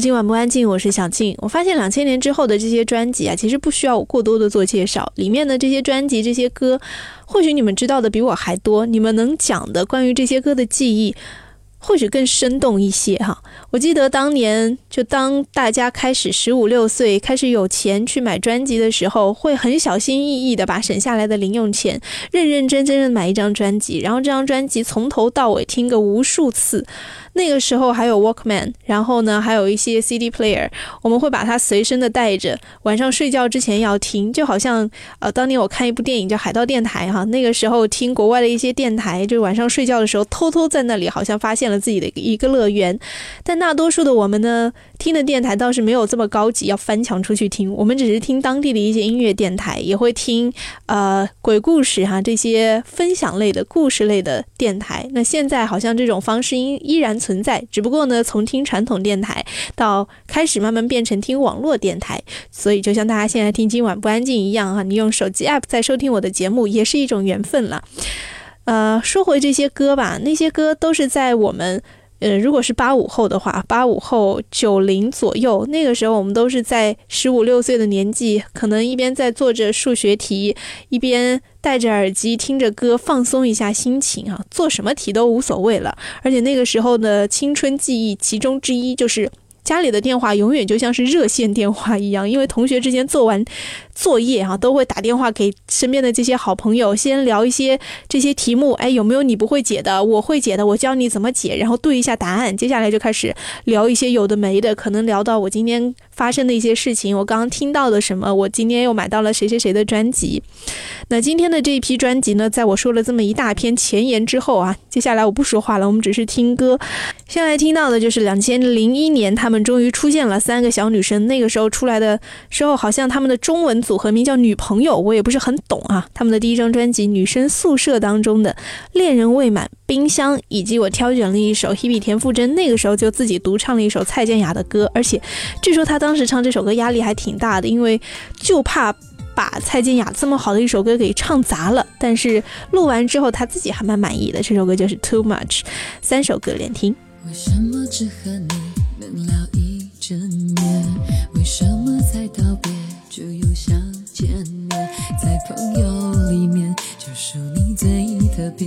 今晚不安静，我是小静。我发现两千年之后的这些专辑啊，其实不需要我过多的做介绍，里面的这些专辑、这些歌，或许你们知道的比我还多，你们能讲的关于这些歌的记忆。或许更生动一些哈。我记得当年，就当大家开始十五六岁，开始有钱去买专辑的时候，会很小心翼翼的把省下来的零用钱，认认真真的买一张专辑，然后这张专辑从头到尾听个无数次。那个时候还有 Walkman，然后呢，还有一些 CD player，我们会把它随身的带着，晚上睡觉之前要听，就好像呃，当年我看一部电影叫《海盗电台》哈，那个时候听国外的一些电台，就晚上睡觉的时候偷偷在那里，好像发现了自己的一个乐园。但大多数的我们呢，听的电台倒是没有这么高级，要翻墙出去听，我们只是听当地的一些音乐电台，也会听呃鬼故事哈这些分享类的故事类的电台。那现在好像这种方式依依然。存在，只不过呢，从听传统电台到开始慢慢变成听网络电台，所以就像大家现在听今晚不安静一样哈，你用手机 app 在收听我的节目，也是一种缘分了。呃，说回这些歌吧，那些歌都是在我们。呃，如果是八五后的话，八五后九零左右，那个时候我们都是在十五六岁的年纪，可能一边在做着数学题，一边戴着耳机听着歌，放松一下心情啊，做什么题都无所谓了。而且那个时候的青春记忆，其中之一就是家里的电话永远就像是热线电话一样，因为同学之间做完。作业哈都会打电话给身边的这些好朋友，先聊一些这些题目，哎，有没有你不会解的？我会解的，我教你怎么解，然后对一下答案。接下来就开始聊一些有的没的，可能聊到我今天发生的一些事情，我刚刚听到了什么，我今天又买到了谁谁谁的专辑。那今天的这一批专辑呢，在我说了这么一大篇前言之后啊，接下来我不说话了，我们只是听歌。先来听到的就是两千零一年，他们终于出现了三个小女生，那个时候出来的时候，好像他们的中文。组合名叫女朋友，我也不是很懂啊。他们的第一张专辑《女生宿舍》当中的《恋人未满》《冰箱》，以及我挑选了一首 Hebe 田馥甄那个时候就自己独唱了一首蔡健雅的歌，而且据说他当当时唱这首歌压力还挺大的，因为就怕把蔡健雅这么好的一首歌给唱砸了。但是录完之后他自己还蛮满意的。这首歌就是《Too Much》，三首歌连听。为什么只和你能聊一整年？为什么才道别？就又想见面，在朋友里面就属你最特别，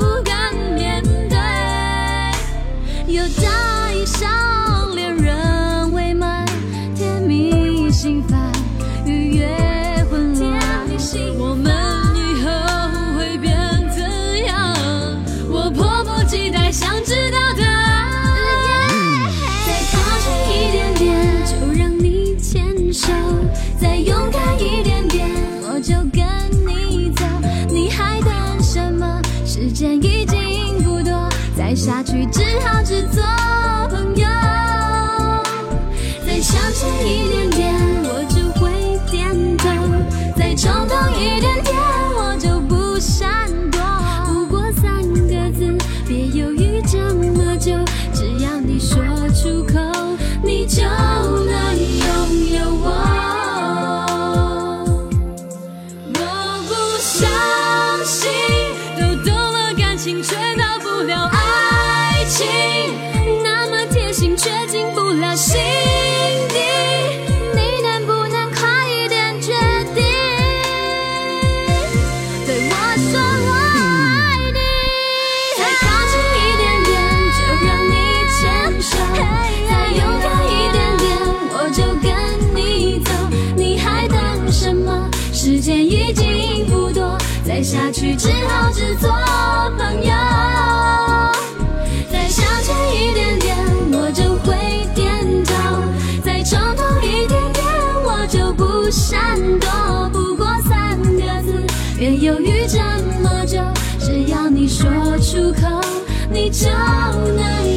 就能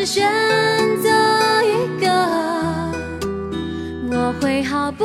只选择一个。我会毫不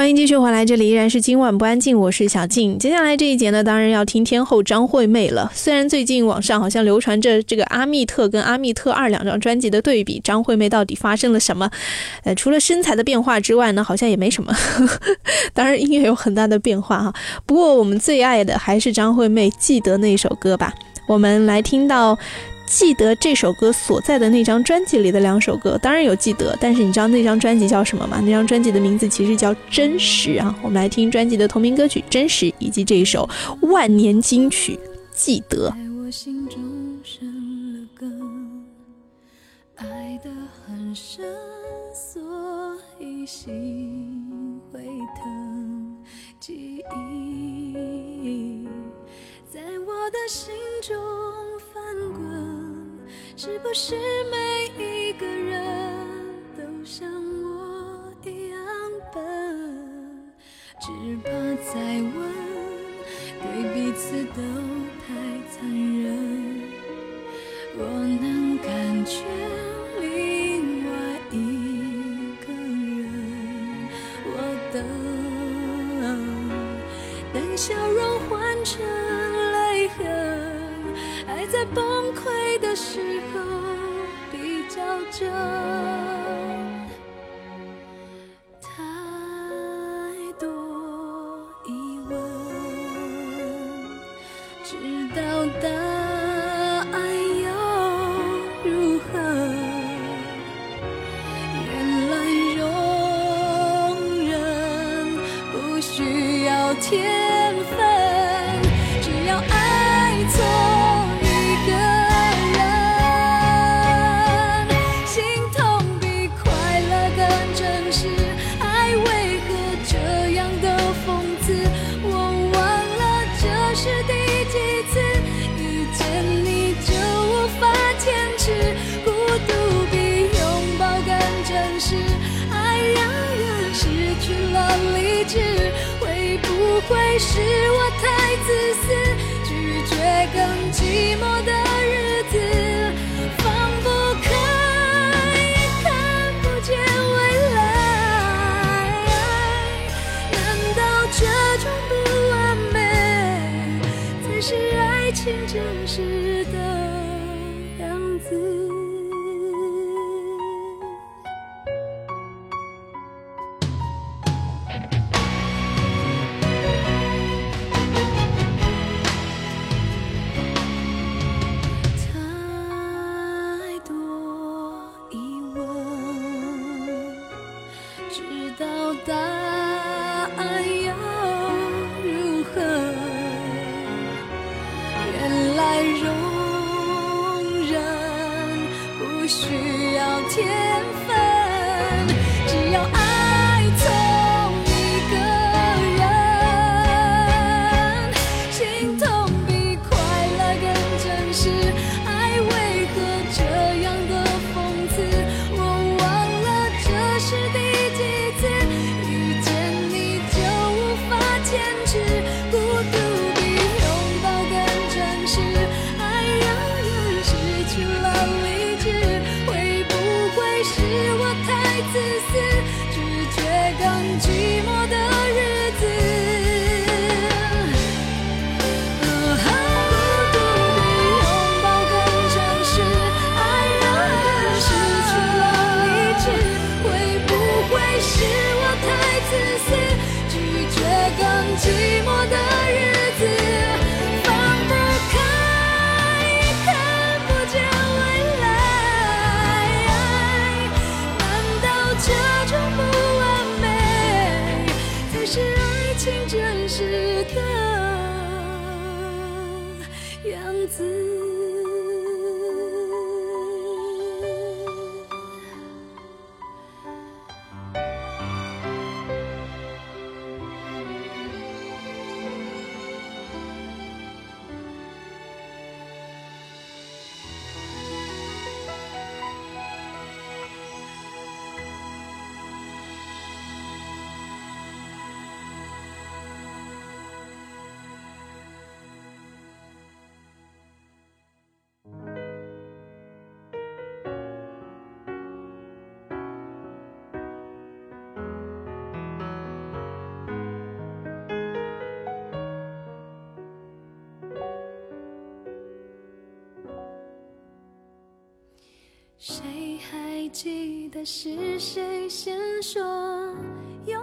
欢迎继续回来，这里依然是今晚不安静，我是小静。接下来这一节呢，当然要听天后张惠妹了。虽然最近网上好像流传着这个阿密特跟阿密特二两张专辑的对比，张惠妹到底发生了什么？呃，除了身材的变化之外呢，好像也没什么。当然音乐有很大的变化哈，不过我们最爱的还是张惠妹《记得》那首歌吧。我们来听到。记得这首歌所在的那张专辑里的两首歌，当然有记得，但是你知道那张专辑叫什么吗？那张专辑的名字其实叫《真实》啊。我们来听专辑的同名歌曲《真实》，以及这一首万年金曲《记得》。在我心中生了根，爱得很深，所以心会疼。记忆在我的心中，是不是每一个人都像我一样笨？只怕再问，对彼此都太残忍。我能感觉另外一个人，我等，等笑容换成泪痕，爱在崩的时候比较真。太多疑问，知道答案又如何？原来容忍不需要天记得是谁先说永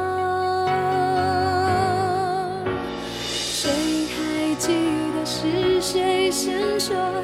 迁就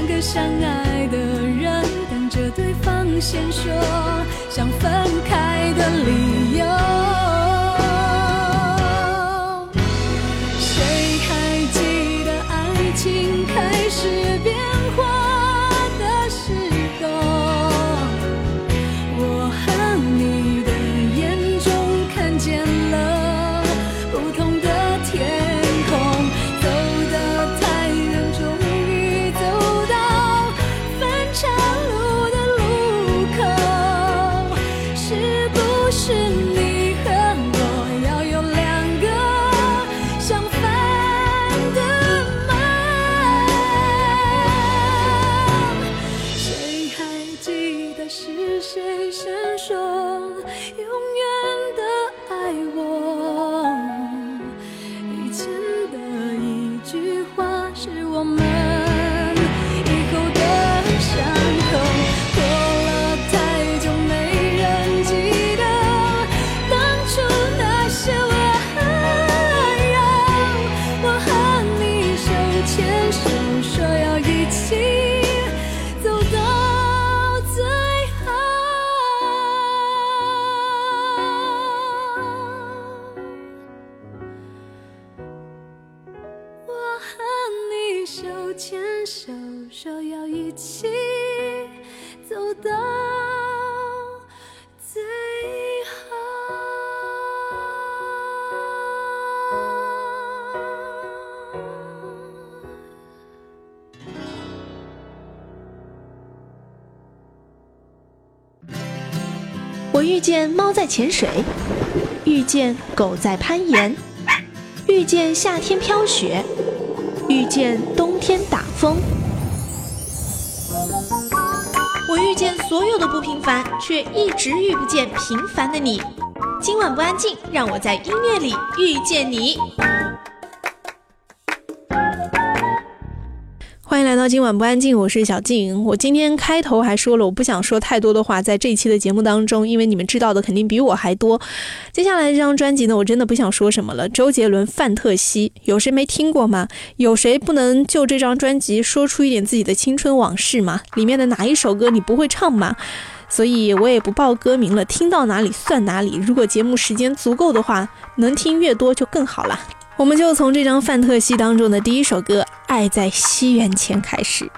两个相爱的人等着对方先说想分开的理由。谁还记得爱情开始一起走到最后。我遇见猫在潜水，遇见狗在攀岩，遇见夏天飘雪，遇见冬天打风。见所有的不平凡，却一直遇不见平凡的你。今晚不安静，让我在音乐里遇见你。今晚不安静，我是小静。我今天开头还说了，我不想说太多的话，在这一期的节目当中，因为你们知道的肯定比我还多。接下来这张专辑呢，我真的不想说什么了。周杰伦《范特西》，有谁没听过吗？有谁不能就这张专辑说出一点自己的青春往事吗？里面的哪一首歌你不会唱吗？所以我也不报歌名了，听到哪里算哪里。如果节目时间足够的话，能听越多就更好了。我们就从这张《范特西》当中的第一首歌《爱在西元前》开始。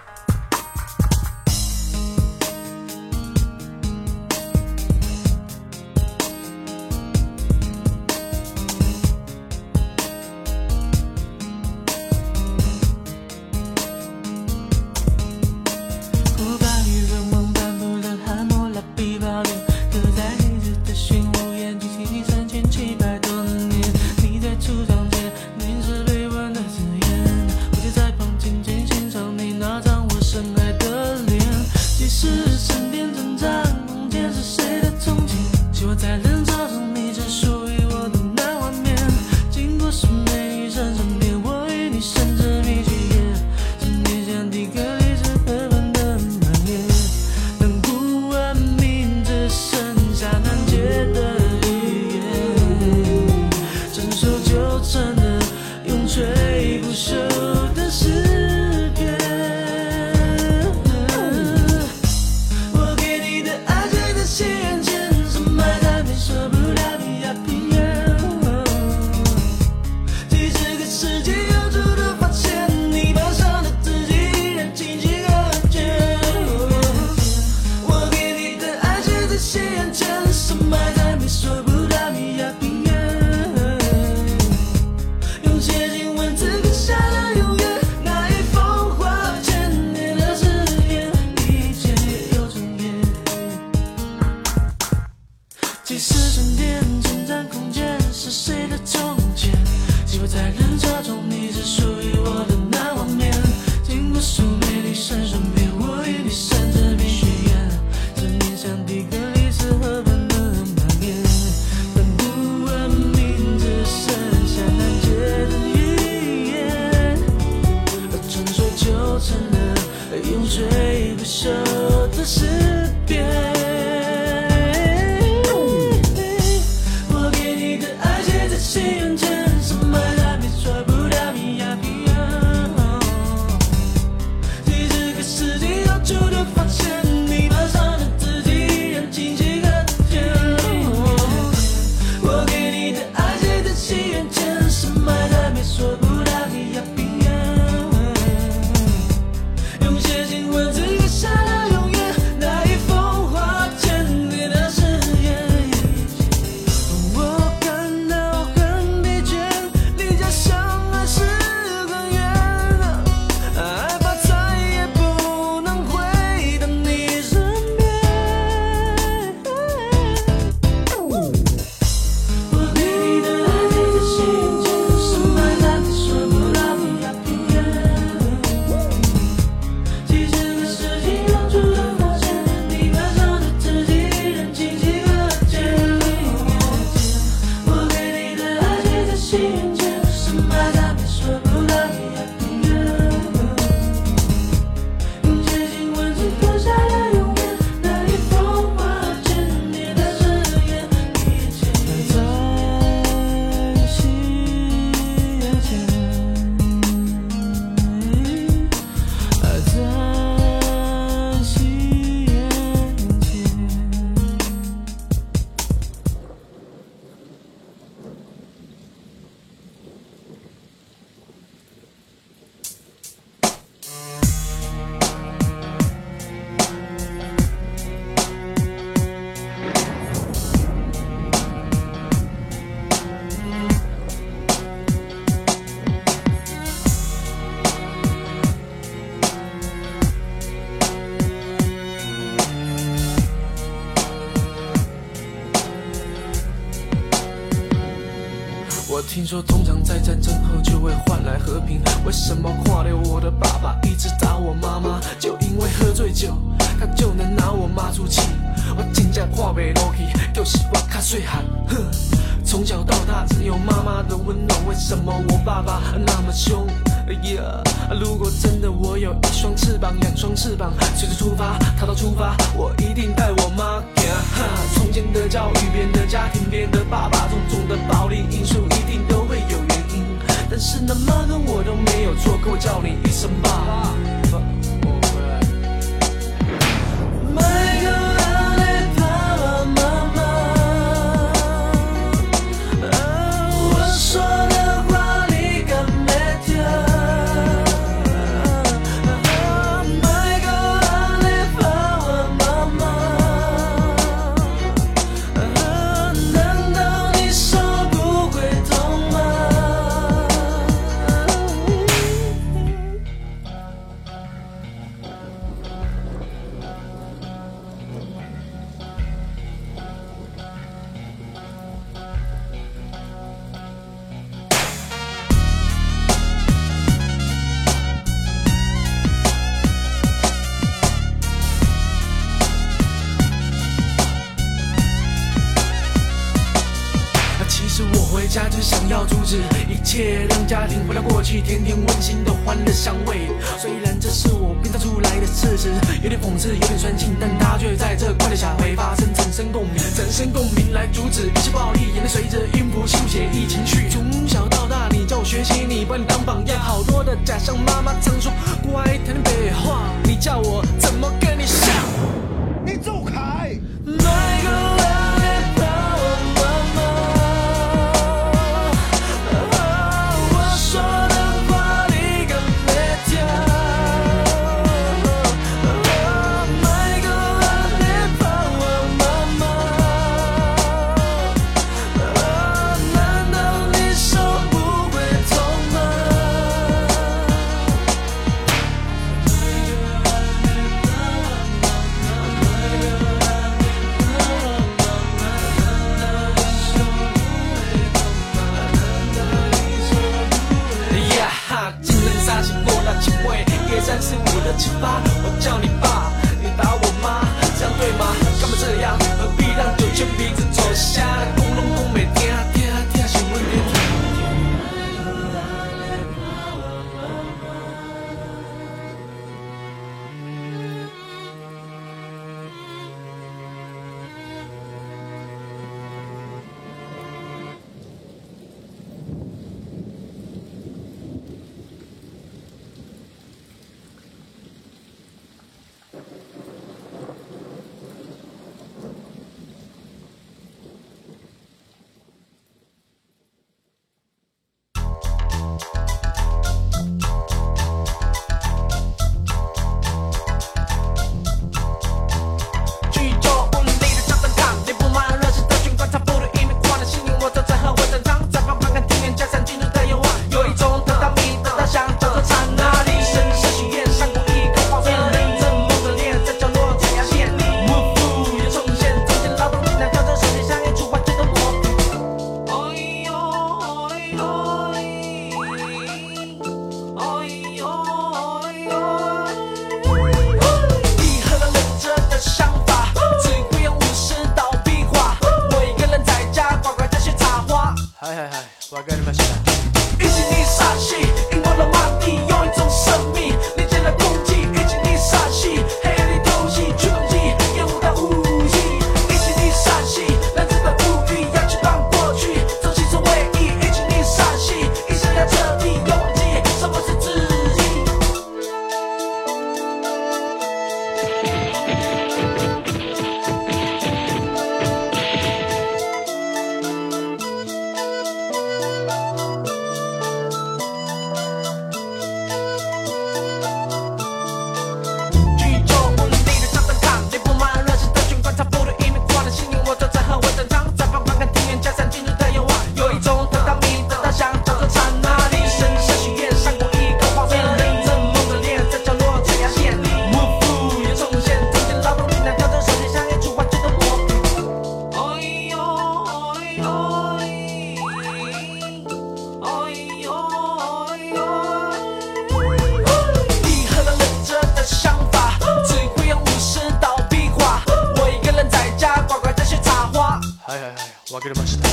分かりました。1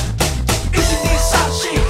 2 3 4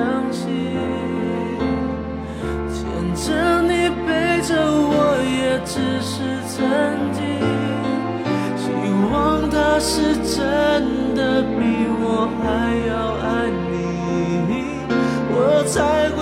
相信，牵着你背着我也只是曾经，希望他是真的比我还要爱你，我才。